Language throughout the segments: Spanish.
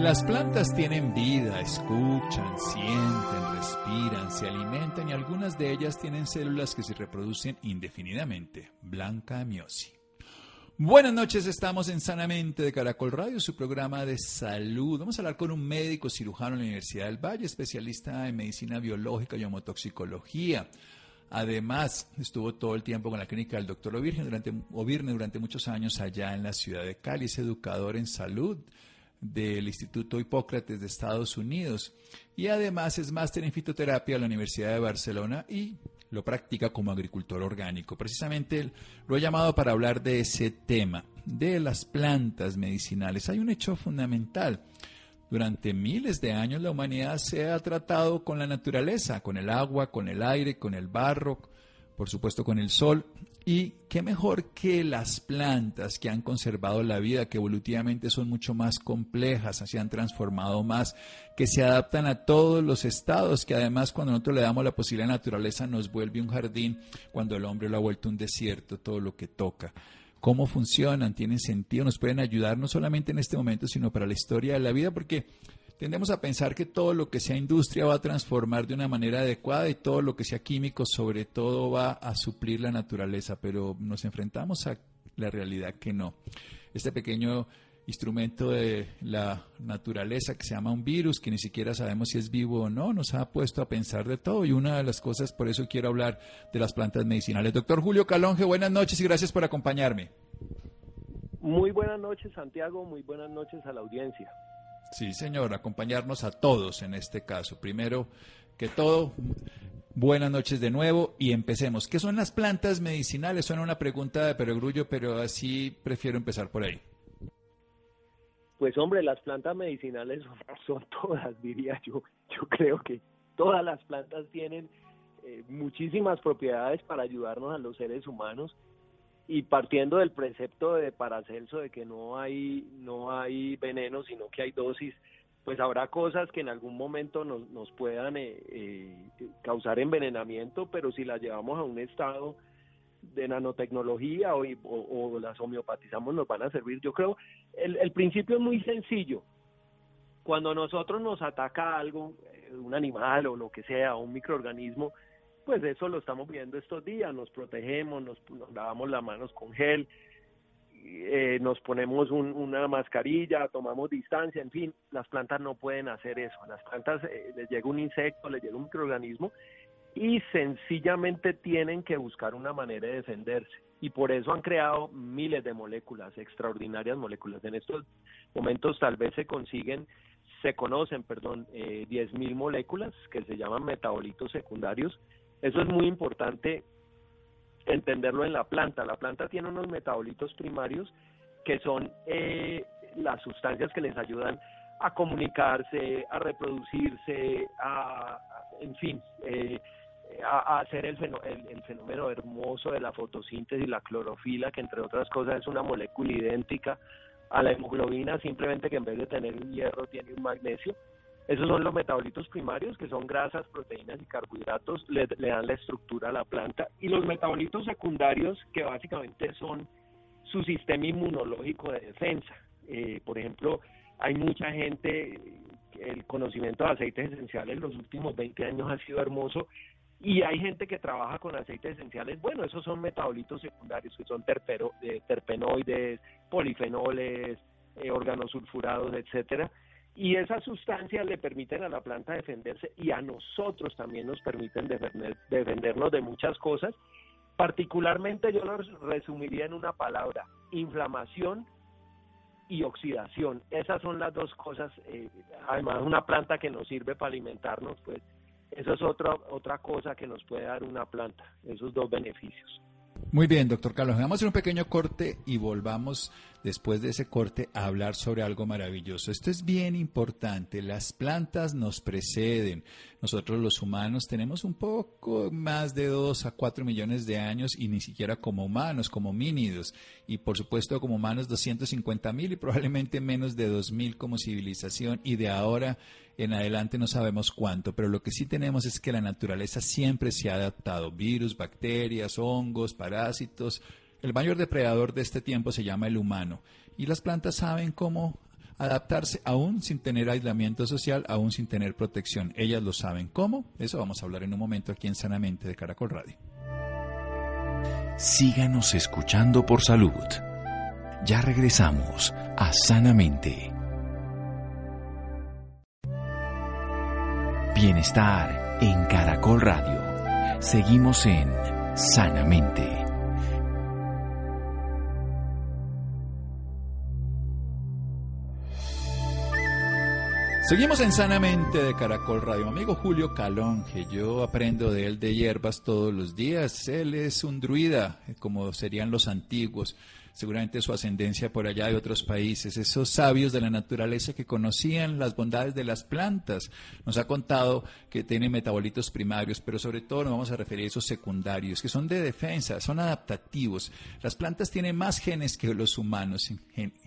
Las plantas tienen vida, escuchan, sienten, respiran, se alimentan y algunas de ellas tienen células que se reproducen indefinidamente. Blanca Miosi. Buenas noches, estamos en Sanamente de Caracol Radio, su programa de salud. Vamos a hablar con un médico cirujano en la Universidad del Valle, especialista en medicina biológica y homotoxicología. Además, estuvo todo el tiempo con la clínica del doctor Ovirne durante, durante muchos años allá en la ciudad de Cali. Es educador en salud del Instituto Hipócrates de Estados Unidos y además es máster en fitoterapia de la Universidad de Barcelona y lo practica como agricultor orgánico. Precisamente lo he llamado para hablar de ese tema, de las plantas medicinales. Hay un hecho fundamental. Durante miles de años la humanidad se ha tratado con la naturaleza, con el agua, con el aire, con el barro, por supuesto con el sol, y qué mejor que las plantas que han conservado la vida, que evolutivamente son mucho más complejas, se han transformado más, que se adaptan a todos los estados, que además cuando nosotros le damos la posibilidad la naturaleza nos vuelve un jardín, cuando el hombre lo ha vuelto un desierto, todo lo que toca. ¿Cómo funcionan? ¿Tienen sentido? ¿Nos pueden ayudar no solamente en este momento, sino para la historia de la vida? Porque Tendemos a pensar que todo lo que sea industria va a transformar de una manera adecuada y todo lo que sea químico sobre todo va a suplir la naturaleza, pero nos enfrentamos a la realidad que no. Este pequeño instrumento de la naturaleza que se llama un virus, que ni siquiera sabemos si es vivo o no, nos ha puesto a pensar de todo y una de las cosas, por eso quiero hablar de las plantas medicinales. Doctor Julio Calonge, buenas noches y gracias por acompañarme. Muy buenas noches, Santiago, muy buenas noches a la audiencia. Sí, señor, acompañarnos a todos en este caso. Primero que todo, buenas noches de nuevo y empecemos. ¿Qué son las plantas medicinales? Suena una pregunta de perogrullo, pero así prefiero empezar por ahí. Pues hombre, las plantas medicinales son, todas, diría yo. Yo creo que todas las plantas tienen eh, muchísimas propiedades para ayudarnos a los seres humanos y partiendo del precepto de Paracelso de que no hay no hay veneno sino que hay dosis pues habrá cosas que en algún momento nos, nos puedan eh, eh, causar envenenamiento pero si las llevamos a un estado de nanotecnología o, las homeopatizamos nos van a servir. Yo creo el, el principio es muy sencillo. Cuando nosotros nos ataca algo eh, un animal o lo que sea un microorganismo pues eso lo estamos viendo estos días, nos protegemos, nos, lavamos las manos con gel, eh, nos ponemos una mascarilla, tomamos distancia, en fin, las plantas no pueden hacer eso, las plantas eh, les llega un insecto, les llega un microorganismo y sencillamente tienen que buscar una manera de defenderse y por eso han creado miles de moléculas, extraordinarias moléculas. En estos momentos tal vez se consiguen, se conocen, perdón, eh, 10.000 moléculas que se llaman metabolitos secundarios eso es muy importante entenderlo en la planta. La planta tiene unos metabolitos primarios que son eh, las sustancias que les ayudan a comunicarse, a reproducirse, a, en fin, eh, a, hacer el, el, fenómeno hermoso de la fotosíntesis, la clorofila, que entre otras cosas es una molécula idéntica a la hemoglobina, simplemente que en vez de tener un hierro tiene un magnesio. Esos son los metabolitos primarios, que son grasas, proteínas y carbohidratos, le, dan la estructura a la planta. Y los metabolitos secundarios, que básicamente son su sistema inmunológico de defensa. Eh, por ejemplo, hay mucha gente, el conocimiento de aceites esenciales en los últimos 20 años ha sido hermoso y hay gente que trabaja con aceites esenciales, bueno, esos son metabolitos secundarios, que son terpero, eh, terpenoides, polifenoles, eh, organosulfurados, etcétera. Y esas sustancias le permiten a la planta defenderse y a nosotros también nos permiten defendernos de muchas cosas. Particularmente yo lo resumiría en una palabra, inflamación y oxidación. Esas son las dos cosas, eh, además una planta que nos sirve para alimentarnos, pues eso es otra, otra cosa que nos puede dar una planta, esos dos beneficios. Muy bien, doctor Carlos. Vamos a hacer un pequeño corte y volvamos después de ese corte a hablar sobre algo maravilloso. Esto es bien importante. Las plantas nos preceden. Nosotros los humanos tenemos un poco más de 2 a 4 millones de años y ni siquiera como humanos, como mínidos. Y por supuesto como humanos 250 mil y probablemente menos de 2 mil como civilización. Y de ahora en adelante no sabemos cuánto, pero lo que sí tenemos es que la naturaleza siempre se ha adaptado. Virus, bacterias, hongos, parásitos. El mayor depredador de este tiempo se llama el humano. Y las plantas saben cómo adaptarse aún sin tener aislamiento social, aún sin tener protección. Ellas lo saben. ¿Cómo? Eso vamos a hablar en un momento aquí en Sanamente de Caracol Radio. Síganos escuchando por salud. Ya regresamos a Sanamente. Bienestar en Caracol Radio. Seguimos en Sanamente. Seguimos en Sanamente de Caracol Radio. amigo Julio Calón, que yo aprendo de él de hierbas todos los días. Él es un druida, como serían los antiguos seguramente su ascendencia por allá de otros países, esos sabios de la naturaleza que conocían las bondades de las plantas. Nos ha contado que tienen metabolitos primarios, pero sobre todo nos vamos a referir a esos secundarios, que son de defensa, son adaptativos. Las plantas tienen más genes que los humanos,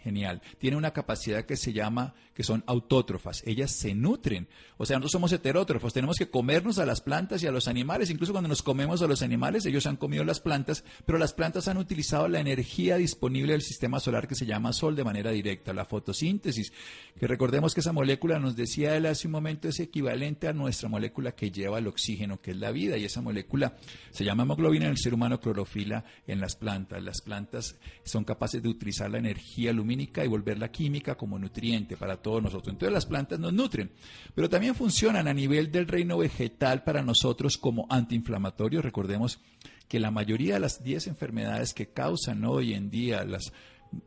genial. Tienen una capacidad que se llama, que son autótrofas, ellas se nutren. O sea, nosotros somos heterótrofos, tenemos que comernos a las plantas y a los animales, incluso cuando nos comemos a los animales, ellos han comido las plantas, pero las plantas han utilizado la energía disponible disponible del sistema solar que se llama Sol de manera directa, la fotosíntesis, que recordemos que esa molécula, nos decía él hace un momento, es equivalente a nuestra molécula que lleva el oxígeno, que es la vida, y esa molécula se llama hemoglobina en el ser humano, clorofila en las plantas. Las plantas son capaces de utilizar la energía lumínica y volverla química como nutriente para todos nosotros. Entonces las plantas nos nutren, pero también funcionan a nivel del reino vegetal para nosotros como antiinflamatorios. Recordemos que la mayoría de las 10 enfermedades que causan hoy en día las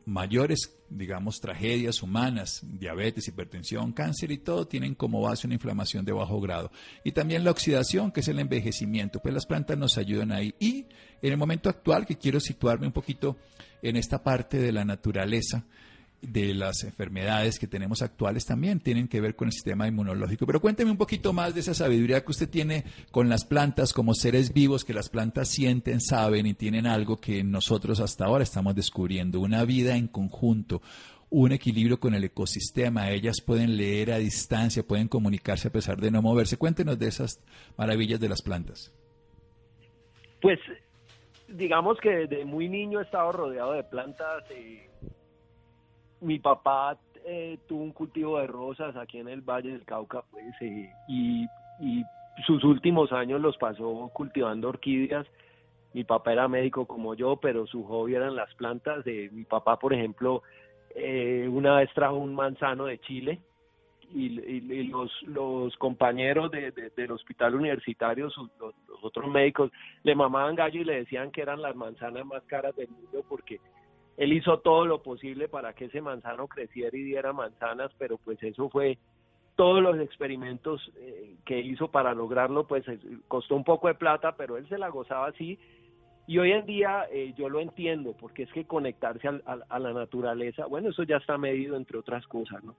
mayores, digamos, tragedias humanas, diabetes, hipertensión, cáncer y todo, tienen como base una inflamación de bajo grado. Y también la oxidación, que es el envejecimiento, pues las plantas nos ayudan ahí. Y en el momento actual, que quiero situarme un poquito en esta parte de la naturaleza, de las enfermedades que tenemos actuales también tienen que ver con el sistema inmunológico. Pero cuénteme un poquito más de esa sabiduría que usted tiene con las plantas como seres vivos, que las plantas sienten, saben y tienen algo que nosotros hasta ahora estamos descubriendo, una vida en conjunto, un equilibrio con el ecosistema. Ellas pueden leer a distancia, pueden comunicarse a pesar de no moverse. Cuéntenos de esas maravillas de las plantas. Pues digamos que desde muy niño he estado rodeado de plantas. y mi papá eh, tuvo un cultivo de rosas aquí en el Valle del Cauca, pues, eh, y, sus últimos años los pasó cultivando orquídeas. Mi papá era médico como yo, pero su hobby eran las plantas. de mi papá, por ejemplo, eh, una vez trajo un manzano de Chile y, los, los compañeros de, del hospital universitario, los, los, otros médicos, le mamaban gallo y le decían que eran las manzanas más caras del mundo porque él hizo todo lo posible para que ese manzano creciera y diera manzanas, pero pues eso fue todos los experimentos eh, que hizo para lograrlo, pues costó un poco de plata, pero él se la gozaba así. Y hoy en día eh, yo lo entiendo, porque es que conectarse a, la naturaleza, bueno, eso ya está medido entre otras cosas, ¿no?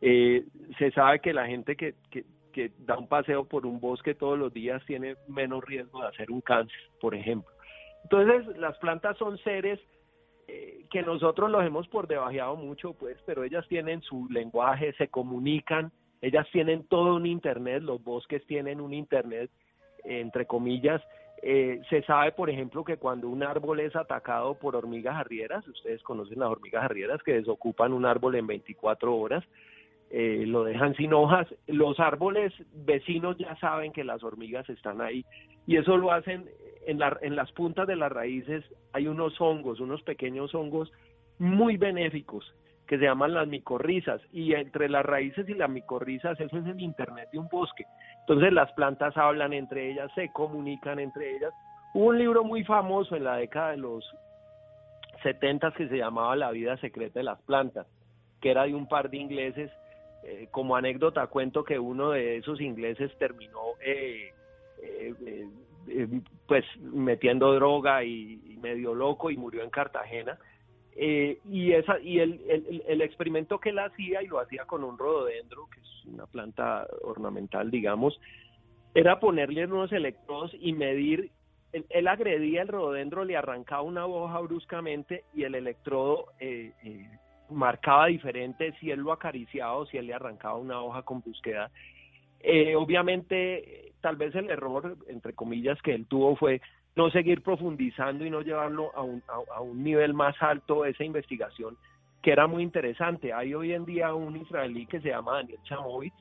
Eh, se sabe que la gente que, da un paseo por un bosque todos los días tiene menos riesgo de hacer un cáncer, por ejemplo. Entonces, las plantas son seres eh, que nosotros los hemos por debajeado mucho, pues, pero ellas tienen su lenguaje, se comunican, ellas tienen todo un internet, los bosques tienen un internet, entre comillas. Eh, se sabe, por ejemplo, que cuando un árbol es atacado por hormigas arrieras, ustedes conocen las hormigas arrieras que desocupan un árbol en 24 horas, eh, lo dejan sin hojas. Los árboles vecinos ya saben que las hormigas están ahí y eso lo hacen en, la, en las puntas de las raíces. Hay unos hongos, unos pequeños hongos muy benéficos que se llaman las micorrizas y entre las raíces y las micorrizas eso es el internet de un bosque. Entonces las plantas hablan entre ellas, se comunican entre ellas. Hubo un libro muy famoso en la década de los 70 que se llamaba La vida secreta de las plantas, que era de un par de ingleses eh, como anécdota cuento que uno de esos ingleses terminó eh, eh, pues metiendo droga y, medio loco y murió en Cartagena. y esa y el, el, experimento que él hacía, y lo hacía con un rododendro, que es una planta ornamental, digamos, era ponerle unos electrodos y medir él, agredía el rododendro, le arrancaba una hoja bruscamente y el electrodo eh, marcaba diferente si él lo acariciaba o si él le arrancaba una hoja con búsqueda. Eh, obviamente, tal vez el error, entre comillas, que él tuvo fue no seguir profundizando y no llevarlo a un, a, un nivel más alto esa investigación, que era muy interesante. Hay hoy en día un israelí que se llama Daniel Chamovitz,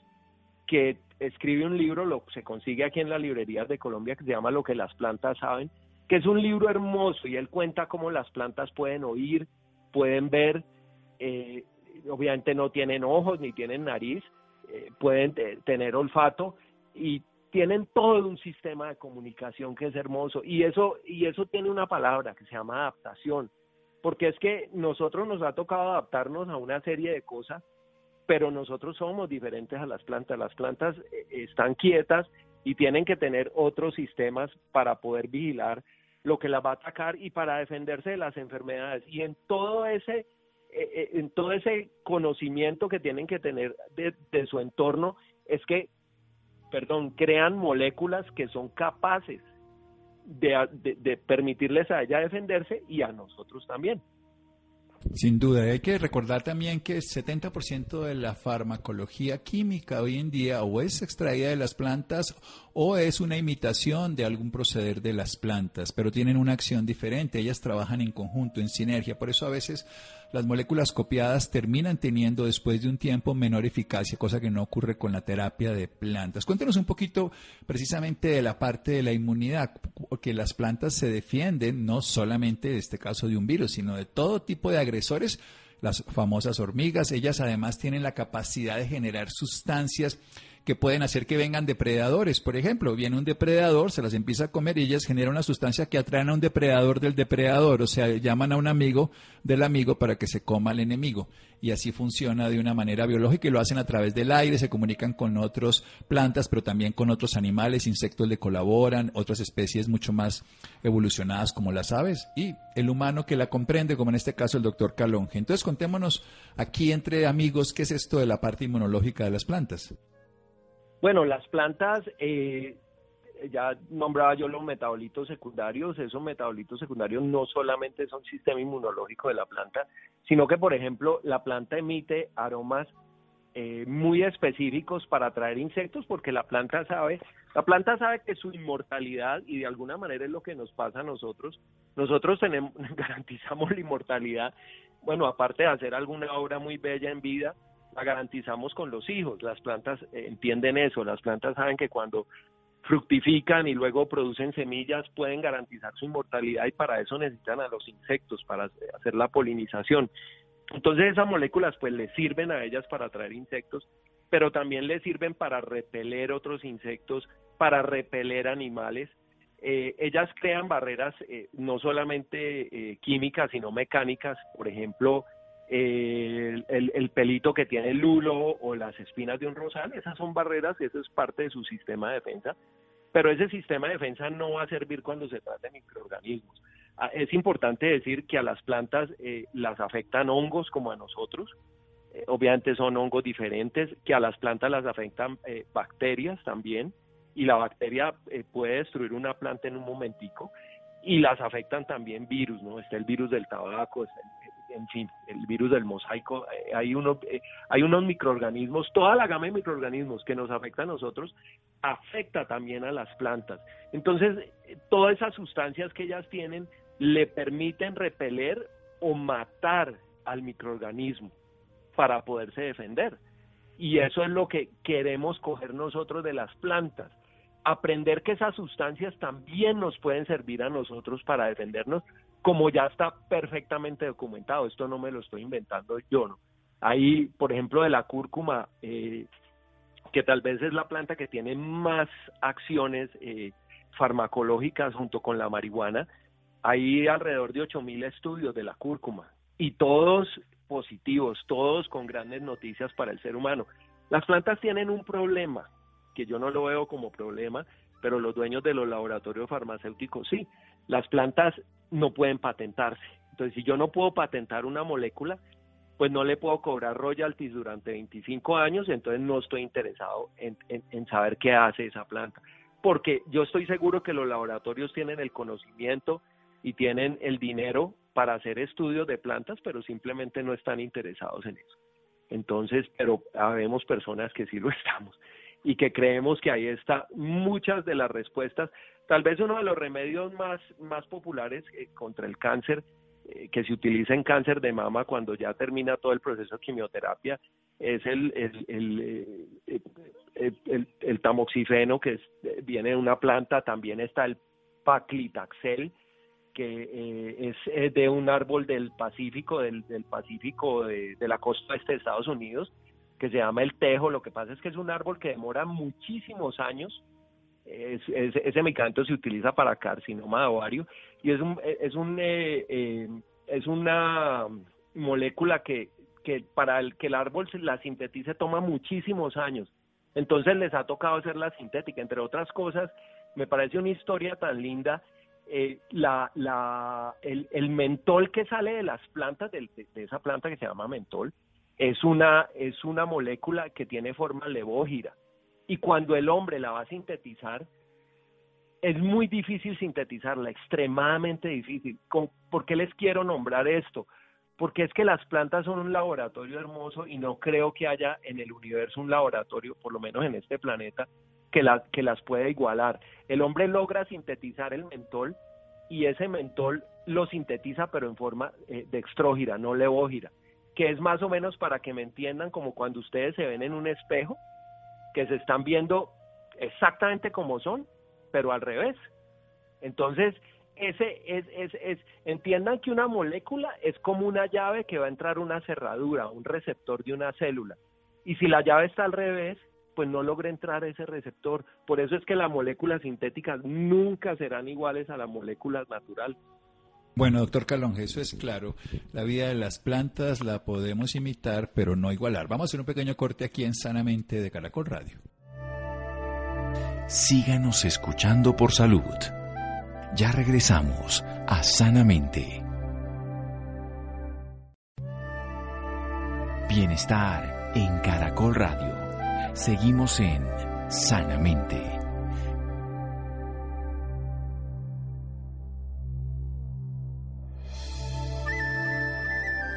que escribe un libro, lo se consigue aquí en las librerías de Colombia, que se llama Lo que las plantas saben, que es un libro hermoso y él cuenta cómo las plantas pueden oír, pueden ver, eh, obviamente no tienen ojos ni tienen nariz, eh, pueden tener olfato y tienen todo un sistema de comunicación que es hermoso. Y eso y eso tiene una palabra que se llama adaptación, porque es que nosotros nos ha tocado adaptarnos a una serie de cosas, pero nosotros somos diferentes a las plantas, las plantas eh, están quietas y tienen que tener otros sistemas para poder vigilar lo que las va a atacar y para defenderse de las enfermedades. Y en todo ese en todo ese conocimiento que tienen que tener de, su entorno es que, perdón, crean moléculas que son capaces de permitirles a ella defenderse y a nosotros también. Sin duda, hay que recordar también que el 70% de la farmacología química hoy en día o es extraída de las plantas o es una imitación de algún proceder de las plantas, pero tienen una acción diferente, ellas trabajan en conjunto, en sinergia, por eso a veces las moléculas copiadas terminan teniendo después de un tiempo menor eficacia, cosa que no ocurre con la terapia de plantas. Cuéntenos un poquito precisamente de la parte de la inmunidad, que las plantas se defienden no solamente de este caso de un virus, sino de todo tipo de agresores las famosas hormigas. Ellas además tienen la capacidad de generar sustancias que pueden hacer que vengan depredadores. Por ejemplo, viene un depredador, se las empieza a comer y ellas generan una sustancia que atraen a un depredador del depredador, o sea, llaman a un amigo del amigo para que se coma al enemigo. Y así funciona de una manera biológica y lo hacen a través del aire, se comunican con otras plantas, pero también con otros animales, insectos le colaboran, otras especies mucho más evolucionadas como las aves y el humano que la comprende, como en este caso el doctor Calonge. Entonces contémonos aquí entre amigos qué es esto de la parte inmunológica de las plantas. Bueno, las plantas, eh, ya nombraba yo los metabolitos secundarios, esos metabolitos secundarios no solamente son sistema inmunológico de la planta, sino que, por ejemplo, la planta emite aromas eh, muy específicos para atraer insectos, porque la planta sabe, la planta sabe que su inmortalidad, y de alguna manera es lo que nos pasa a nosotros, nosotros tenemos, garantizamos la inmortalidad, bueno, aparte de hacer alguna obra muy bella en vida, la garantizamos con los hijos. Las plantas eh, entienden eso, las plantas saben que cuando fructifican y luego producen semillas pueden garantizar su inmortalidad y para eso necesitan a los insectos para hacer la polinización. Entonces esas moléculas pues les sirven a ellas para atraer insectos, pero también les sirven para repeler otros insectos, para repeler animales. Eh, ellas crean barreras eh, no solamente químicas, sino mecánicas. Por ejemplo, el, pelito que tiene el lulo o las espinas de un rosal, esas son barreras, eso es parte de su sistema de defensa, pero ese sistema de defensa no va a servir cuando se trata de microorganismos. Ah, es importante decir que a las plantas eh, las afectan hongos como a nosotros, eh, obviamente son hongos diferentes, que a las plantas las afectan eh, bacterias también, y la bacteria eh, puede destruir una planta en un momentico, y las afectan también virus, ¿no? Está el virus del tabaco, en fin, el virus del mosaico, hay, uno, hay unos microorganismos, toda la gama de microorganismos que nos afecta a nosotros, afecta también a las plantas. Entonces, todas esas sustancias que ellas tienen le permiten repeler o matar al microorganismo para poderse defender. Y eso es lo que queremos coger nosotros de las plantas. Aprender que esas sustancias también nos pueden servir a nosotros para defendernos, como ya está perfectamente documentado. Esto no me lo estoy inventando yo, ¿no? Ahí, por ejemplo, de la cúrcuma, eh, que tal vez es la planta que tiene más acciones eh, farmacológicas junto con la marihuana, hay alrededor de 8.000 estudios de la cúrcuma y todos positivos, todos con grandes noticias para el ser humano. Las plantas tienen un problema, que yo no lo veo como problema, pero los dueños de los laboratorios farmacéuticos sí. Las plantas no pueden patentarse. Entonces, si yo no puedo patentar una molécula, pues no le puedo cobrar royalties durante 25 años, entonces no estoy interesado en, saber qué hace esa planta. Porque yo estoy seguro que los laboratorios tienen el conocimiento y tienen el dinero para hacer estudios de plantas, pero simplemente no están interesados en eso. Entonces, pero habemos personas que sí lo estamos y que creemos que ahí está muchas de las respuestas. Tal vez uno de los remedios más, más populares eh, contra el cáncer eh, que se utiliza en cáncer de mama cuando ya termina todo el proceso de quimioterapia es el, el, el, eh, el tamoxifeno que viene de una planta, también está el paclitaxel, que eh, es, de un árbol del Pacífico, del, del Pacífico de, la costa este de Estados Unidos, que se llama el tejo. Lo que pasa es que es un árbol que demora muchísimos años. Es, ese medicamento se utiliza para carcinoma de ovario y es un, es un eh, es una molécula que, que para el que el árbol la sintetice toma muchísimos años. Entonces les ha tocado hacerla sintética, entre otras cosas. Me parece una historia tan linda eh, la, la, el, el, mentol que sale de las plantas, de, de, esa planta que se llama mentol, es una, es una molécula que tiene forma levógira. Y cuando el hombre la va a sintetizar, es muy difícil sintetizarla, extremadamente difícil. ¿Por qué les quiero nombrar esto? Porque es que las plantas son un laboratorio hermoso y no creo que haya en el universo un laboratorio, por lo menos en este planeta, que, la, que las puede igualar. El hombre logra sintetizar el mentol y ese mentol lo sintetiza pero en forma eh, de extrógira, no levógira, que es más o menos para que me entiendan como cuando ustedes se ven en un espejo, que se están viendo exactamente como son, pero al revés. Entonces, ese es, es, es, entiendan que una molécula es como una llave que va a entrar una cerradura, un receptor de una célula. Y si la llave está al revés, pues no logra entrar ese receptor. Por eso es que las moléculas sintéticas nunca serán iguales a las moléculas naturales. Bueno, doctor Calonge, eso es claro. La vida de las plantas la podemos imitar, pero no igualar. Vamos a hacer un pequeño corte aquí en Sanamente de Caracol Radio. Síganos escuchando por salud. Ya regresamos a Sanamente. Bienestar en Caracol Radio. Seguimos en Sanamente.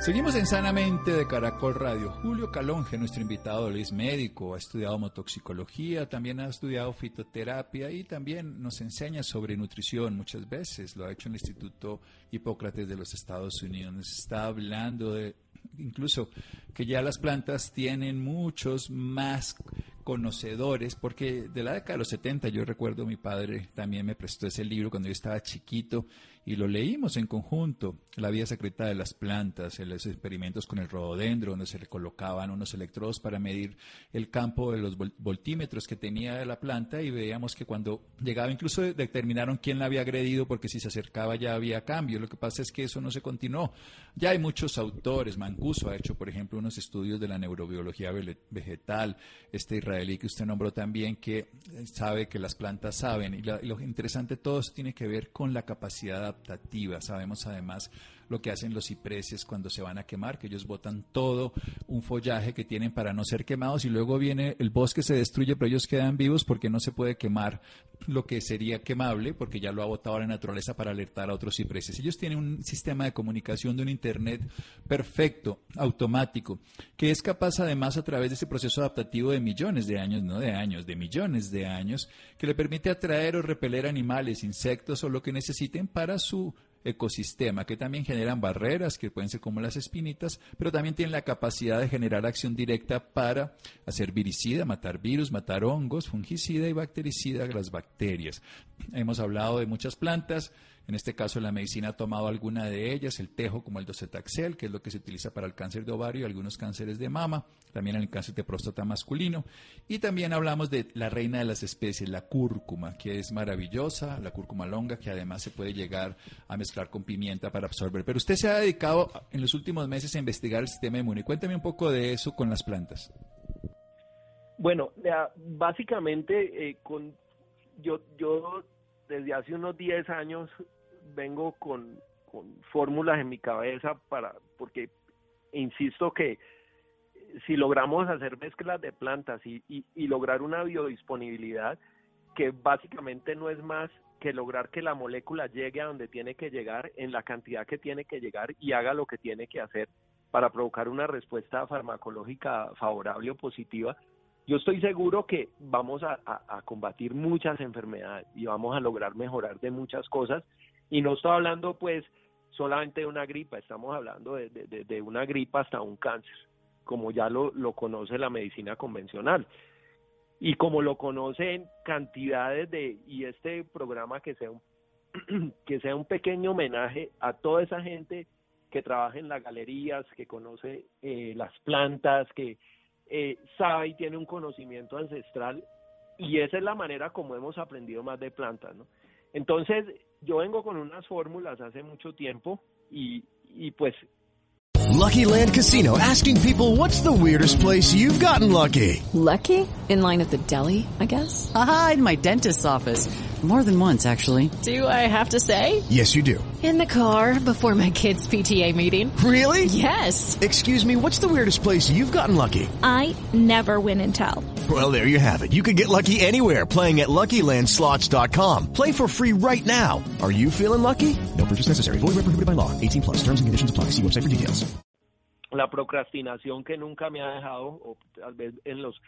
Seguimos en Sanamente de Caracol Radio. Julio Calonge, nuestro invitado, es médico, ha estudiado motoxicología, también ha estudiado fitoterapia y también nos enseña sobre nutrición muchas veces. Lo ha hecho en el Instituto Hipócrates de los Estados Unidos. Nos está hablando de incluso que ya las plantas tienen muchos más conocedores, porque de la década de los 70 yo recuerdo mi padre también me prestó ese libro cuando yo estaba chiquito y lo leímos en conjunto, La vida secreta de las plantas, los experimentos con el rododendro, donde se le colocaban unos electrodos para medir el campo de los voltímetros que tenía la planta y veíamos que cuando llegaba incluso determinaron quién la había agredido porque si se acercaba ya había cambio. Lo que pasa es que eso no se continuó. Ya hay muchos autores, Mancuso ha hecho por ejemplo unos estudios de la neurobiología vegetal, este israelí que usted nombró también que sabe que las plantas saben y, lo interesante todo eso tiene que ver con la capacidad de Sabemos además lo que hacen los cipreses cuando se van a quemar, que ellos botan todo un follaje que tienen para no ser quemados y luego viene el bosque se destruye, pero ellos quedan vivos porque no se puede quemar lo que sería quemable, porque ya lo ha botado la naturaleza para alertar a otros cipreses. Ellos tienen un sistema de comunicación de un Internet perfecto, automático, que es capaz además a través de ese proceso adaptativo de millones de años, no de años, de millones de años, que le permite atraer o repeler animales, insectos o lo que necesiten para su ecosistema, que también generan barreras, que pueden ser como las espinitas, pero también tienen la capacidad de generar acción directa para hacer viricida, matar virus, matar hongos, fungicida y bactericida las bacterias. Hemos hablado de muchas plantas, en este caso, la medicina ha tomado alguna de ellas, el tejo como el docetaxel, que es lo que se utiliza para el cáncer de ovario y algunos cánceres de mama, también el cáncer de próstata masculino. Y también hablamos de la reina de las especies, la cúrcuma, que es maravillosa, la cúrcuma longa, que además se puede llegar a mezclar con pimienta para absorber. Pero usted se ha dedicado en los últimos meses a investigar el sistema inmune. Cuéntame un poco de eso con las plantas. Bueno, básicamente eh, con yo yo desde hace unos 10 años vengo con, fórmulas en mi cabeza para, porque insisto que si logramos hacer mezclas de plantas y, y, lograr una biodisponibilidad, que básicamente no es más que lograr que la molécula llegue a donde tiene que llegar, en la cantidad que tiene que llegar y haga lo que tiene que hacer para provocar una respuesta farmacológica favorable o positiva, yo estoy seguro que vamos a, combatir muchas enfermedades y vamos a lograr mejorar de muchas cosas. Y no estoy hablando pues solamente de una gripa, estamos hablando de, una gripa hasta un cáncer, como ya lo, lo conoce la medicina convencional. Y como lo conocen cantidades de, y este programa que sea un, que sea un pequeño homenaje a toda esa gente que trabaja en las galerías, que conoce eh, las plantas, que, eh, sabe y tiene un conocimiento ancestral y esa es la manera como hemos aprendido más de plantas, ¿no? Entonces, yo vengo con unas fórmulas hace mucho tiempo y, y pues Lucky Land Casino asking people what's the weirdest place you've gotten lucky? Lucky? In line at the deli, I guess. Aha, in my dentist's office. More than once, actually. Do I have to say? Yes, you do. In the car before my kids' PTA meeting. Really? Yes. Excuse me, what's the weirdest place you've gotten lucky? I never win and tell. Well, there you have it. You can get lucky anywhere playing at LuckyLandSlots.com. Play for free right now. Are you feeling lucky? No purchase necessary. Void where prohibited by law. 18 plus. Terms and conditions apply. See website for details. La procrastinación que nunca me ha dejado, o tal vez en los,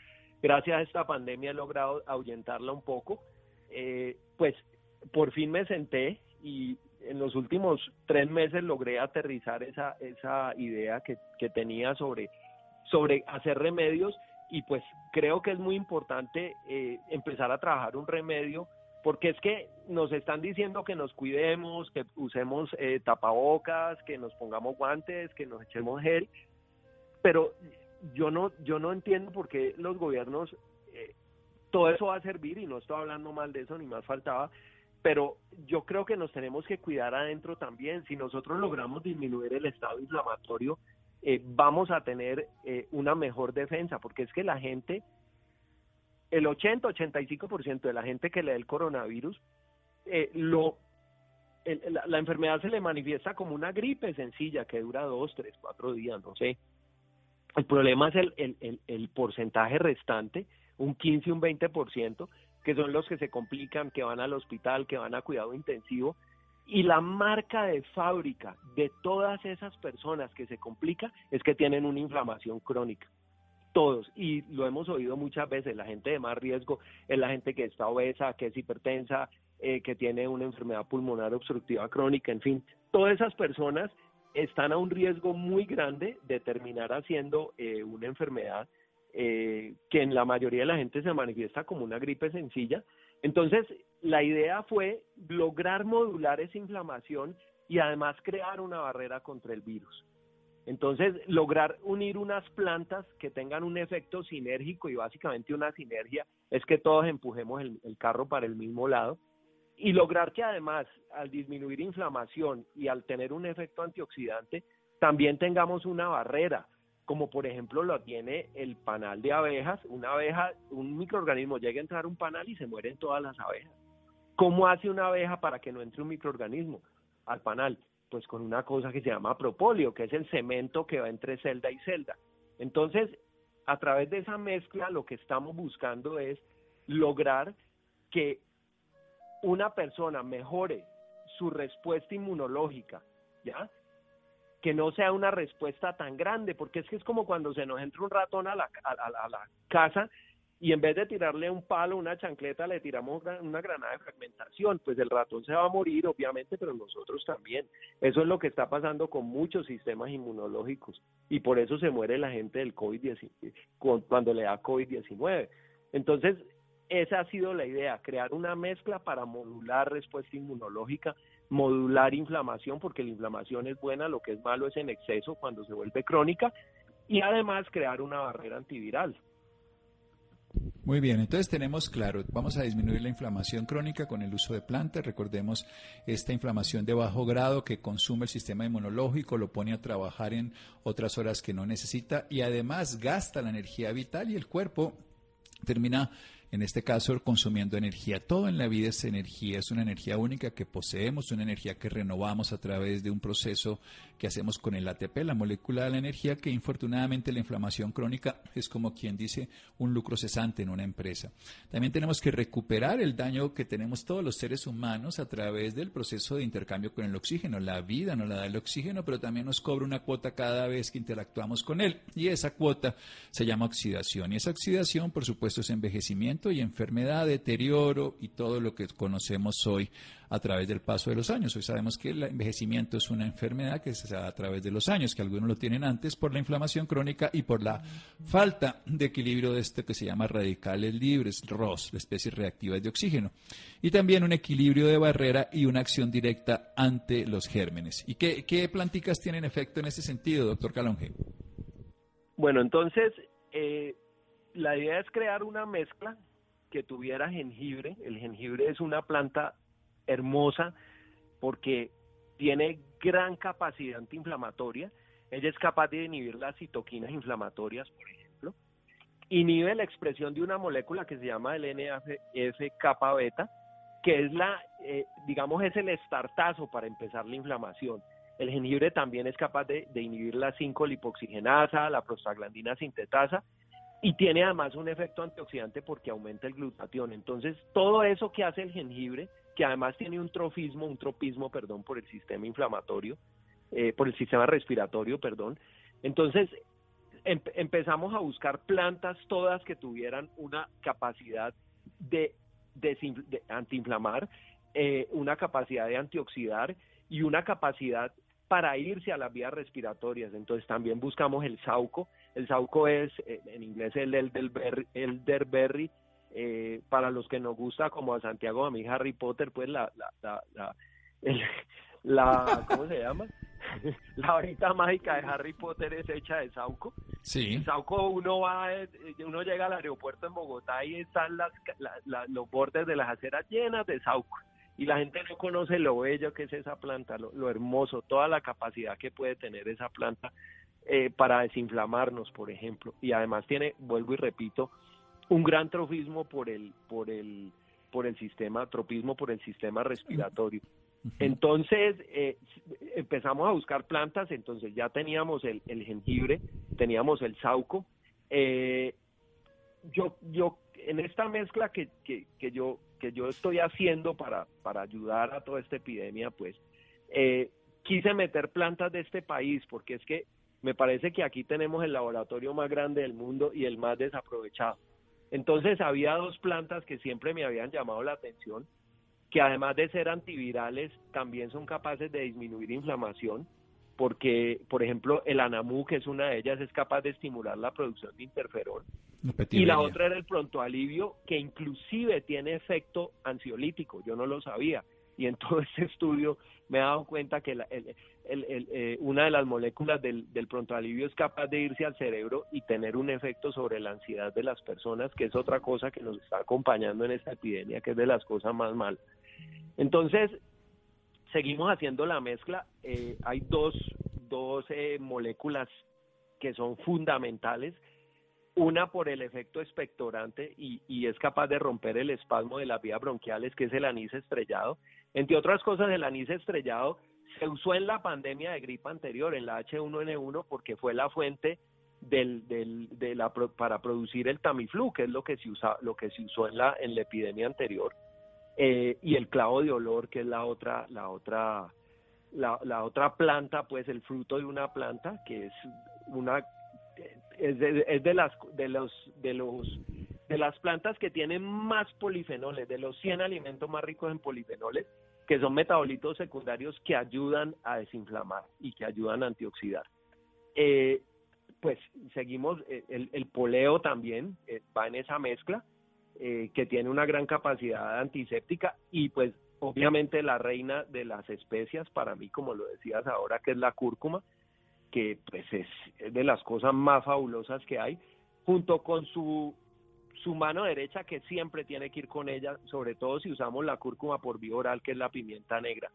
gracias a esta pandemia he logrado ahuyentarla un poco. Eh, pues por fin me senté y en los últimos tres meses logré aterrizar esa, esa idea que, que tenía sobre, sobre hacer remedios y pues creo que es muy importante eh, empezar a trabajar un remedio porque es que nos están diciendo que nos cuidemos, que usemos eh, tapabocas, que nos pongamos guantes, que nos echemos gel, pero yo no yo no entiendo por qué los gobiernos eh, todo eso va a servir y no estoy hablando mal de eso ni más faltaba, pero yo creo que nos tenemos que cuidar adentro también. Si nosotros logramos disminuir el estado inflamatorio, eh, vamos a tener eh, una mejor defensa, porque es que la gente, el 80-85% de la gente que le da el coronavirus, eh, lo, la, enfermedad se le manifiesta como una gripe sencilla que dura dos, tres, cuatro días, no sé. El problema es el, el, el, el porcentaje restante, un 15, un 20%, que son los que se complican, que van al hospital, que van a cuidado intensivo. Y la marca de fábrica de todas esas personas que se complica es que tienen una inflamación crónica. Todos. Y lo hemos oído muchas veces. La gente de más riesgo es la gente que está obesa, que es hipertensa, eh, que tiene una enfermedad pulmonar obstructiva crónica, en fin. Todas esas personas están a un riesgo muy grande de terminar haciendo eh, una enfermedad eh, que en la mayoría de la gente se manifiesta como una gripe sencilla. Entonces, la idea fue lograr modular esa inflamación y además crear una barrera contra el virus. Entonces, lograr unir unas plantas que tengan un efecto sinérgico y básicamente una sinergia es que todos empujemos el, el carro para el mismo lado y lograr que además al disminuir inflamación y al tener un efecto antioxidante, también tengamos una barrera como por ejemplo lo tiene el panal de abejas. Una abeja, un microorganismo llega a entrar un panal y se mueren todas las abejas. ¿Cómo hace una abeja para que no entre un microorganismo al panal? pues con una cosa que se llama propóleo, que es el cemento que va entre celda y celda. Entonces, a través de esa mezcla lo que estamos buscando es lograr que una persona mejore su respuesta inmunológica, ¿ya? Que no sea una respuesta tan grande, porque es que es como cuando se nos entra un ratón a la, a la casa y en vez de tirarle un palo, una chancleta, le tiramos una granada de fragmentación, pues el ratón se va a morir, obviamente, pero nosotros también. Eso es lo que está pasando con muchos sistemas inmunológicos y por eso se muere la gente del COVID-19 cuando le da COVID-19. Entonces, esa ha sido la idea, crear una mezcla para modular respuesta inmunológica, modular inflamación, porque la inflamación es buena, lo que es malo es en exceso cuando se vuelve crónica, y además crear una barrera antiviral. Muy bien, entonces tenemos claro, vamos a disminuir la inflamación crónica con el uso de plantas. Recordemos esta inflamación de bajo grado que consume el sistema inmunológico, lo pone a trabajar en otras horas que no necesita y además gasta la energía vital y el cuerpo termina en este caso consumiendo energía. Todo en la vida es energía, es una energía única que poseemos, una energía que renovamos a través de un proceso que hacemos con el ATP, la molécula de la energía, que infortunadamente la inflamación crónica es como quien dice un lucro cesante en una empresa. También tenemos que recuperar el daño que tenemos todos los seres humanos a través del proceso de intercambio con el oxígeno. La vida nos la da el oxígeno, pero también nos cobra una cuota cada vez que interactuamos con él. Y esa cuota se llama oxidación. Y esa oxidación, por supuesto, es envejecimiento y enfermedad, deterioro y todo lo que conocemos hoy a través del paso de los años. Hoy sabemos que el envejecimiento es una enfermedad que se da a través de los años, que algunos lo tienen antes por la inflamación crónica y por la falta de equilibrio de este que se llama radicales libres, ROS, la especie reactiva de oxígeno. Y también un equilibrio de barrera y una acción directa ante los gérmenes. ¿Y qué, qué planticas tienen efecto en ese sentido, doctor Calonge? Bueno, entonces, eh, la idea es crear una mezcla que tuviera jengibre. El jengibre es una planta hermosa porque tiene gran capacidad antiinflamatoria. Ella es capaz de inhibir las citoquinas inflamatorias, por ejemplo. Inhibe la expresión de una molécula que se llama el NF kappa beta, que es la, eh, digamos, es el estartazo para empezar la inflamación. El jengibre también es capaz de, de inhibir la 5-lipoxigenasa, la prostaglandina sintetasa y tiene además un efecto antioxidante porque aumenta el glutatión. Entonces, todo eso que hace el jengibre, que además tiene un trofismo, un tropismo, perdón, por el sistema inflamatorio, eh, por el sistema respiratorio, perdón. Entonces, empezamos a buscar plantas todas que tuvieran una capacidad de, de, antiinflamar, eh, una capacidad de antioxidar y una capacidad para irse a las vías respiratorias. Entonces también buscamos el sauco. El sauco es, eh, en inglés, el elderberry. Eh, para los que nos gusta, como a Santiago, a mí Harry Potter, pues la, la, la, la, ¿cómo se llama? la varita mágica de Harry Potter es hecha de sauco. Sí. El sauco uno va, eh, uno llega al aeropuerto en Bogotá y están las, los bordes de las aceras llenas de sauco y la gente no conoce lo bello que es esa planta, lo, hermoso, toda la capacidad que puede tener esa planta eh, para desinflamarnos, por ejemplo. Y además tiene, vuelvo y repito, un gran trofismo por el, por el, por el sistema, tropismo por el sistema respiratorio. Entonces eh, empezamos a buscar plantas, entonces ya teníamos el, el jengibre, teníamos el sauco. Eh, yo, yo en esta mezcla que, que, que yo que yo estoy haciendo para, para ayudar a toda esta epidemia, pues eh, quise meter plantas de este país, porque es que me parece que aquí tenemos el laboratorio más grande del mundo y el más desaprovechado. Entonces había dos plantas que siempre me habían llamado la atención, que además de ser antivirales, también son capaces de disminuir inflamación, porque, por ejemplo, el anamú, que es una de ellas, es capaz de estimular la producción de interferón. Y la otra era el pronto alivio, que inclusive tiene efecto ansiolítico, yo no lo sabía. Y en todo este estudio me he dado cuenta que eh, una de las moléculas del, del pronto alivio es capaz de irse al cerebro y tener un efecto sobre la ansiedad de las personas, que es otra cosa que nos está acompañando en esta epidemia, que es de las cosas más malas. Entonces, seguimos haciendo la mezcla. Eh, hay dos, dos eh, moléculas que son fundamentales una por el efecto expectorante y, es capaz de romper el espasmo de las vías bronquiales, que es el anís estrellado. Entre otras cosas, el anís estrellado se usó en la pandemia de gripa anterior, en la H1N1, porque fue la fuente del, para producir el Tamiflu, que es lo que se, usa, lo que se usó en la, en la epidemia anterior, eh, y el clavo de olor, que es la otra, la otra, la otra planta, pues el fruto de una planta, que es una es de, es de las de los de los de las plantas que tienen más polifenoles, de los 100 alimentos más ricos en polifenoles, que son metabolitos secundarios que ayudan a desinflamar y que ayudan a antioxidar. Eh, pues seguimos, eh, el, el poleo también eh, va en esa mezcla, que tiene una gran capacidad antiséptica y pues obviamente la reina de las especias para mí, como lo decías ahora, que es la cúrcuma, que pues es de las cosas más fabulosas que hay, junto con su su mano derecha que siempre tiene que ir con ella, sobre todo si usamos la cúrcuma por vía oral, que es la pimienta negra.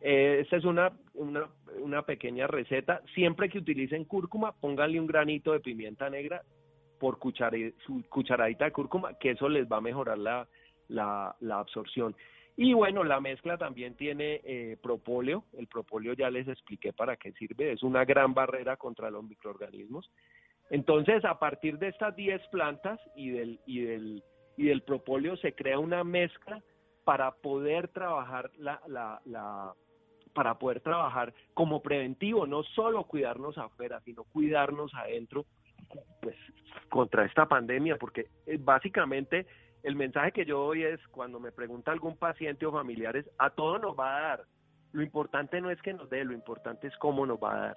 Eh, es una, una, una, pequeña receta. Siempre que utilicen cúrcuma, pónganle un granito de pimienta negra por su cucharadita de cúrcuma, que eso les va a mejorar la, la, la absorción. Y bueno, la mezcla también tiene eh, propóleo. El propóleo ya les expliqué para qué sirve. Es una gran barrera contra los microorganismos. Entonces, a partir de estas 10 plantas y del, y, del, y del propóleo se crea una mezcla para poder trabajar la, la, la, para poder trabajar como preventivo, no solo cuidarnos afuera, sino cuidarnos adentro, pues contra esta pandemia, porque eh, básicamente el mensaje que yo doy es cuando me pregunta algún paciente o familiares, a todo nos va a dar. Lo importante no es que nos dé, lo importante es cómo nos va a dar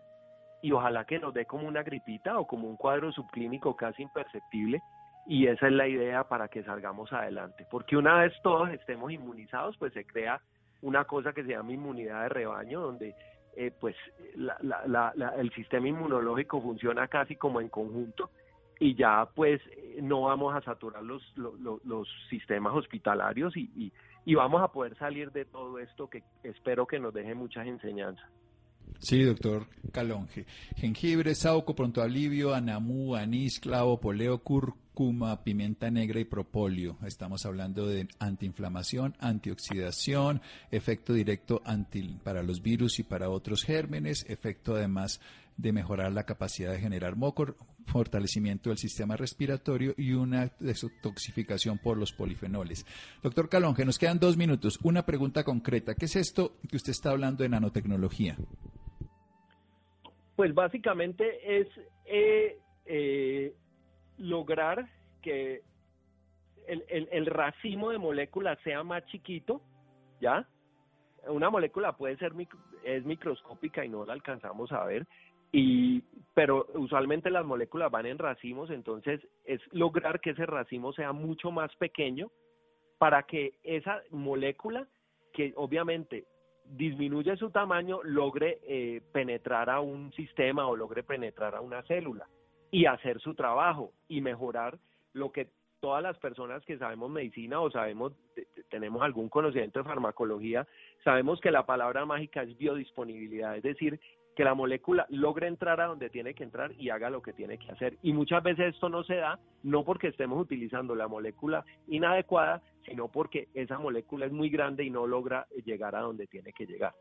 y ojalá que nos dé como una gripita o como un cuadro subclínico casi imperceptible y esa es la idea para que salgamos adelante, porque una vez todos estemos inmunizados, pues se crea una cosa que se llama inmunidad de rebaño, donde eh, pues el sistema inmunológico funciona casi como en conjunto y ya pues no vamos a saturar los, los, sistemas hospitalarios y, y, y vamos a poder salir de todo esto que espero que nos deje muchas enseñanzas. Sí, doctor Calonge. Jengibre, sauco, pronto alivio, anamú, anís, clavo, poleo, cúrcuma, pimienta negra y propóleo. Estamos hablando de antiinflamación, antioxidación, efecto directo anti, para los virus y para otros gérmenes, efecto además de mejorar la capacidad de generar moco, fortalecimiento del sistema respiratorio y una desintoxicación por los polifenoles. Doctor Calonge, nos quedan dos minutos. Una pregunta concreta. ¿Qué es esto que usted está hablando de nanotecnología? Pues básicamente es eh, eh, lograr que el, el, racimo de moléculas sea más chiquito, ¿ya? Una molécula puede ser es microscópica y no la alcanzamos a ver, y pero usualmente las moléculas van en racimos, entonces es lograr que ese racimo sea mucho más pequeño para que esa molécula que obviamente disminuye su tamaño logre eh, penetrar a un sistema o logre penetrar a una célula y hacer su trabajo y mejorar lo que todas las personas que sabemos medicina o sabemos tenemos algún conocimiento de farmacología sabemos que la palabra mágica es biodisponibilidad es decir que la molécula logre entrar a donde tiene que entrar y haga lo que tiene que hacer. Y muchas veces esto no se da, no porque estemos utilizando la molécula inadecuada, sino porque esa molécula es muy grande y no logra llegar a donde tiene que llegar.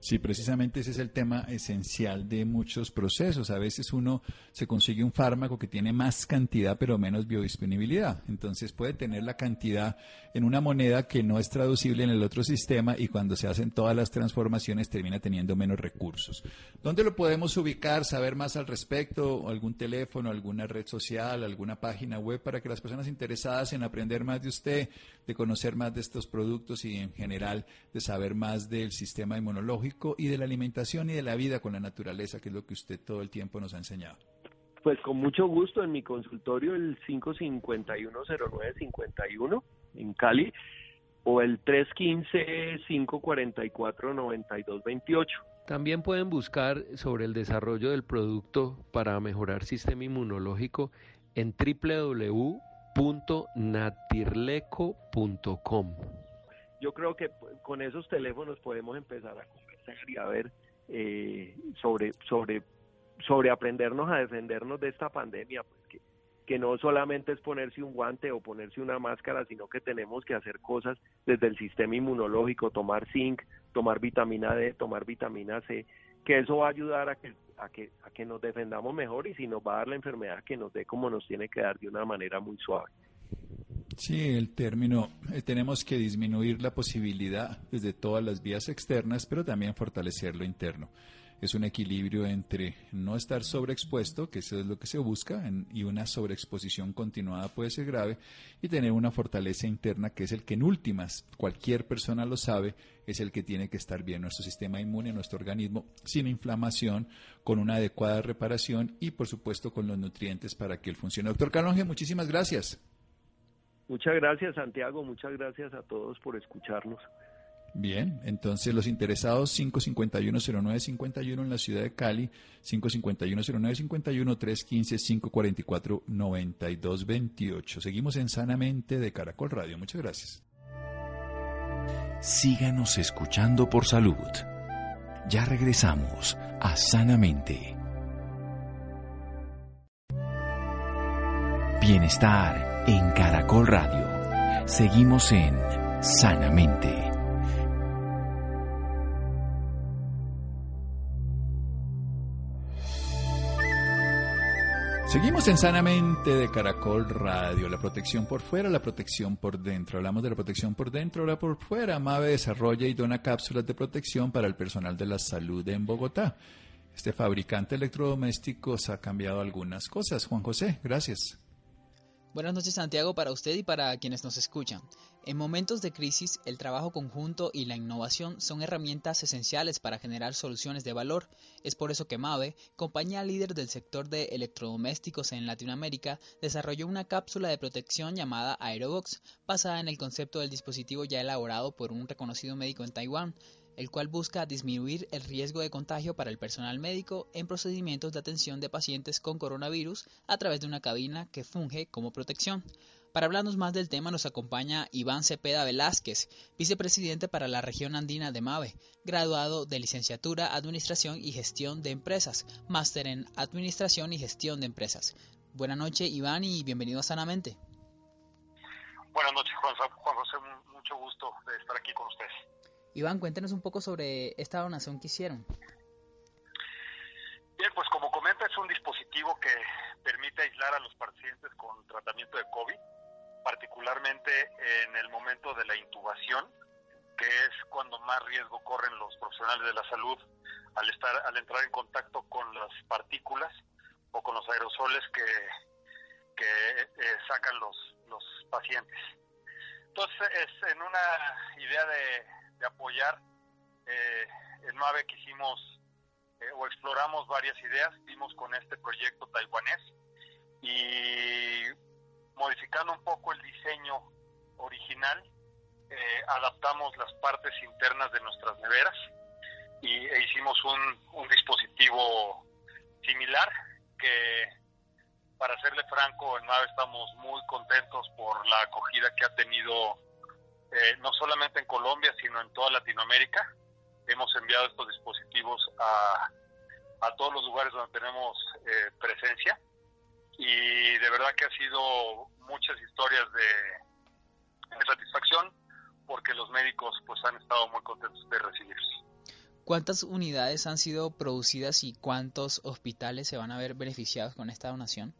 Sí, precisamente ese es el tema esencial de muchos procesos. A veces uno se consigue un fármaco que tiene más cantidad pero menos biodisponibilidad. Entonces puede tener la cantidad en una moneda que no es traducible en el otro sistema y cuando se hacen todas las transformaciones termina teniendo menos recursos. ¿Dónde lo podemos ubicar, saber más al respecto? ¿Algún teléfono, alguna red social, alguna página web para que las personas interesadas en aprender más de usted, de conocer más de estos productos y en general de saber más del sistema inmunológico? Y de la alimentación y de la vida con la naturaleza, que es lo que usted todo el tiempo nos ha enseñado. Pues con mucho gusto en mi consultorio el 551-0951 en Cali o el 315-544-9228. También pueden buscar sobre el desarrollo del producto para mejorar sistema inmunológico en www.natirleco.com. Yo creo que con esos teléfonos podemos empezar a y a ver eh, sobre, sobre, sobre aprendernos a defendernos de esta pandemia, pues que, que no solamente es ponerse un guante o ponerse una máscara, sino que tenemos que hacer cosas desde el sistema inmunológico, tomar zinc, tomar vitamina D, tomar vitamina C, que eso va a ayudar a que, a que, a que nos defendamos mejor y si nos va a dar la enfermedad, que nos dé como nos tiene que dar de una manera muy suave. Sí, el término, eh, tenemos que disminuir la posibilidad desde todas las vías externas, pero también fortalecer lo interno. Es un equilibrio entre no estar sobreexpuesto, que eso es lo que se busca, y una sobreexposición continuada puede ser grave, y tener una fortaleza interna que es el que en últimas, cualquier persona lo sabe, es el que tiene que estar bien nuestro sistema inmune, nuestro organismo, sin inflamación, con una adecuada reparación y por supuesto con los nutrientes para que él funcione. Doctor Calonge, muchísimas gracias. Muchas gracias, Santiago. Muchas gracias a todos por escucharnos. Bien, entonces los interesados 551-0951 en la ciudad de Cali, 551-0951, 315-544-9228. Seguimos en Sanamente de Caracol Radio. Muchas gracias. Síganos escuchando por salud. Ya regresamos a Sanamente. Bienestar en Caracol Radio. Seguimos en Sanamente. Seguimos en Sanamente de Caracol Radio, la protección por fuera, la protección por dentro. Hablamos de la protección por dentro, ahora por fuera. Mave desarrolla y dona cápsulas de protección para el personal de la salud en Bogotá. Este fabricante de electrodomésticos ha cambiado algunas cosas. Juan José, gracias. Buenas noches Santiago para usted y para quienes nos escuchan. En momentos de crisis, el trabajo conjunto y la innovación son herramientas esenciales para generar soluciones de valor. Es por eso que Mave, compañía líder del sector de electrodomésticos en Latinoamérica, desarrolló una cápsula de protección llamada Aerobox, basada en el concepto del dispositivo ya elaborado por un reconocido médico en Taiwán, el cual busca disminuir el riesgo de contagio para el personal médico en procedimientos de atención de pacientes con coronavirus a través de una cabina que funge como protección. Para hablarnos más del tema nos acompaña Iván Cepeda Velázquez, vicepresidente para la región andina de MAVE, graduado de licenciatura Administración y Gestión de Empresas, máster en Administración y Gestión de Empresas. Buenas noches Iván y bienvenido a Sanamente. Buenas noches Juan, José, mucho gusto de estar aquí con ustedes. Iván, cuéntenos un poco sobre esta donación que hicieron. Bien, pues como comenta, es un dispositivo que permite aislar a los pacientes con tratamiento de COVID, particularmente en el momento de la intubación, que es cuando más riesgo corren los profesionales de la salud al estar al entrar en contacto con las partículas o con los aerosoles que, eh, sacan los pacientes. Entonces, es en una idea de de apoyar. Eh, en MAVE quisimos eh, o exploramos varias ideas, vimos con este proyecto taiwanés y modificando un poco el diseño original, eh, adaptamos las partes internas de nuestras neveras y e hicimos un, un dispositivo similar que para serle franco en MAVE estamos muy contentos por la acogida que ha tenido eh, no solamente en Colombia, sino en toda Latinoamérica. Hemos enviado estos dispositivos a, a todos los lugares donde tenemos eh, presencia y de verdad que ha sido muchas historias de, de, satisfacción porque los médicos pues han estado muy contentos de recibirse. ¿Cuántas unidades han sido producidas y cuántos hospitales se van a ver beneficiados con esta donación?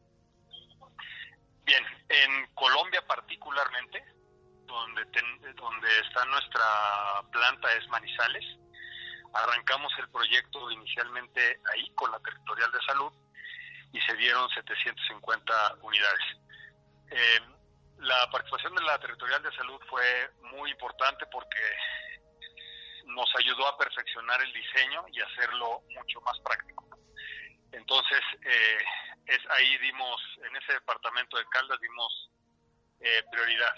Bien, en Colombia particularmente donde, está nuestra planta es Manizales. Arrancamos el proyecto inicialmente ahí con la Territorial de Salud y se dieron 750 unidades. Eh, la participación de la Territorial de Salud fue muy importante porque nos ayudó a perfeccionar el diseño y hacerlo mucho más práctico. Entonces, eh, es ahí dimos, en ese departamento de Caldas dimos eh, prioridad.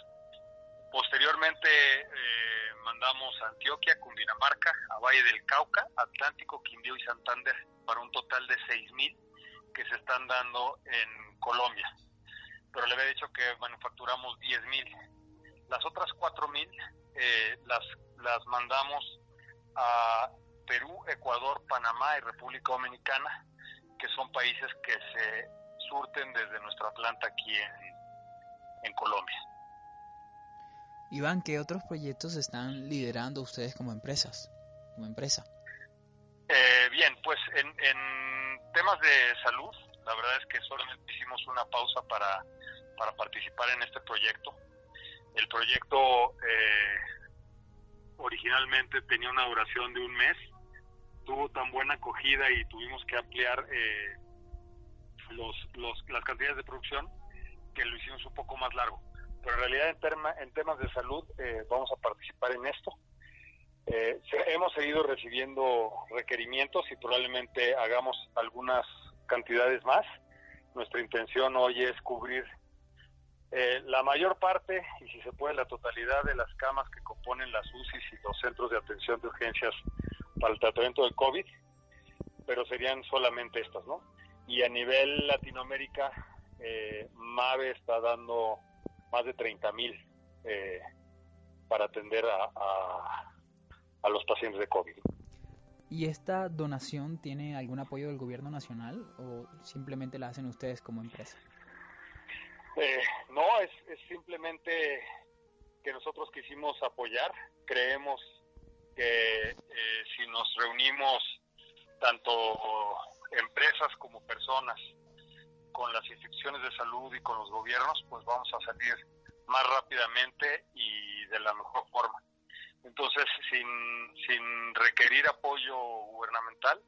Posteriormente eh, mandamos a Antioquia, Cundinamarca, a Valle del Cauca, Atlántico, Quindío y Santander para un total de 6.000 que se están dando en Colombia. Pero le había dicho que manufacturamos 10.000. Las otras 4.000 eh, las, las mandamos a Perú, Ecuador, Panamá y República Dominicana, que son países que se surten desde nuestra planta aquí en, en Colombia. Iván, ¿qué otros proyectos están liderando ustedes como empresas? como empresa? Eh, bien, pues en, temas de salud, la verdad es que solamente hicimos una pausa para, para participar en este proyecto. El proyecto eh, originalmente tenía una duración de un mes, tuvo tan buena acogida y tuvimos que ampliar eh, los, los, las cantidades de producción que lo hicimos un poco más largo. Pero en realidad en, en temas de salud eh, vamos a participar en esto. Eh, hemos seguido recibiendo requerimientos y probablemente hagamos algunas cantidades más. Nuestra intención hoy es cubrir eh, la mayor parte, y si se puede, la totalidad de las camas que componen las UCIs y los centros de atención de urgencias para el tratamiento del COVID, pero serían solamente estas, ¿no? Y a nivel Latinoamérica, eh, MAVE está dando más de 30 mil eh, para atender a, a, los pacientes de COVID. ¿Y esta donación tiene algún apoyo del gobierno nacional o simplemente la hacen ustedes como empresa? Eh, no, es, es, simplemente que nosotros quisimos apoyar. Creemos que eh, si nos reunimos tanto empresas como personas con las instituciones de salud y con los gobiernos, pues vamos a salir más rápidamente y de la mejor forma. Entonces, sin, sin requerir apoyo gubernamental,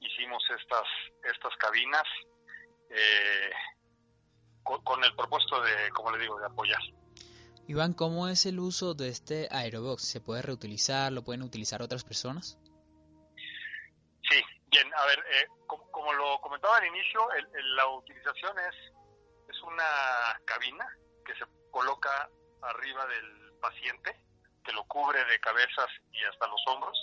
hicimos estas, estas cabinas eh, con, el propósito de, como le digo, de apoyar. Iván, ¿cómo es el uso de este Aerobox? ¿Se puede reutilizar? ¿Lo pueden utilizar otras personas? Bien, a ver, eh, como, lo comentaba al inicio, la utilización es, es una cabina que se coloca arriba del paciente, que lo cubre de cabezas y hasta los hombros,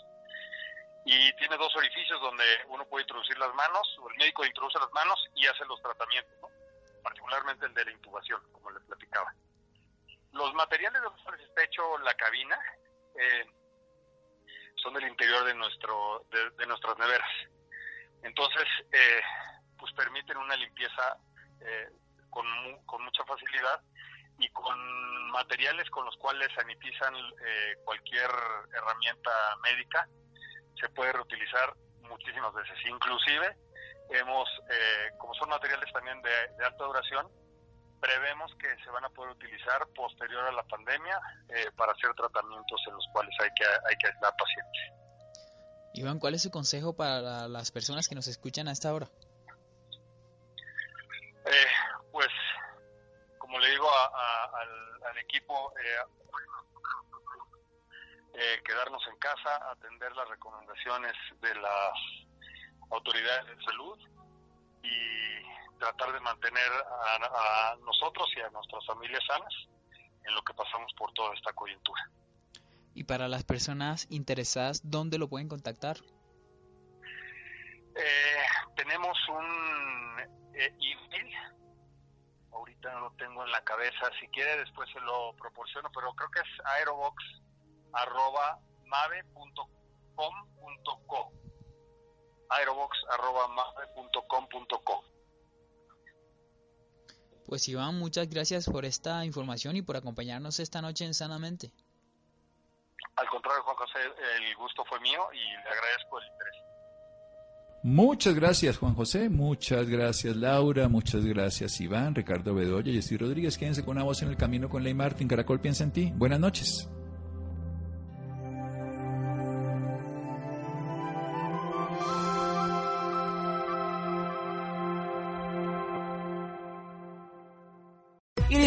y tiene dos orificios donde uno puede introducir las manos, o el médico introduce las manos y hace los tratamientos, particularmente el de la intubación, como les platicaba. Los materiales de los cuales está hecho la cabina eh, son del interior de nuestro de, nuestras neveras. Entonces, eh, pues permiten una limpieza eh, con, con mucha facilidad y con materiales con los cuales sanitizan cualquier herramienta médica se puede reutilizar muchísimas veces. Inclusive hemos, eh, como son materiales también de, alta duración, prevemos que se van a poder utilizar posterior a la pandemia eh, para hacer tratamientos en los cuales hay que, hay que aislar pacientes. Iván, ¿cuál es su consejo para las personas que nos escuchan a esta hora? Eh, pues, como le digo al, al, equipo, quedarnos en casa, atender las recomendaciones de las autoridades de salud y tratar de mantener a, nosotros y a nuestras familias sanas en lo que pasamos por toda esta coyuntura. Y para las personas interesadas, ¿dónde lo pueden contactar? Eh, tenemos un eh, email, ahorita no lo tengo en la cabeza, si quiere después se lo proporciono, pero creo que es aerobox.mave.com.co aerobox.com.co. Pues Iván, muchas gracias por esta información y por acompañarnos esta noche en Sanamente. Al contrario, Juan José, el gusto fue mío y le agradezco el interés. Muchas gracias, Juan José. Muchas gracias, Laura. Muchas gracias, Iván, Ricardo Bedoya y Steve Rodríguez. Quédense con una voz en el camino con Ley Martín. Caracol piensa en ti. Buenas noches.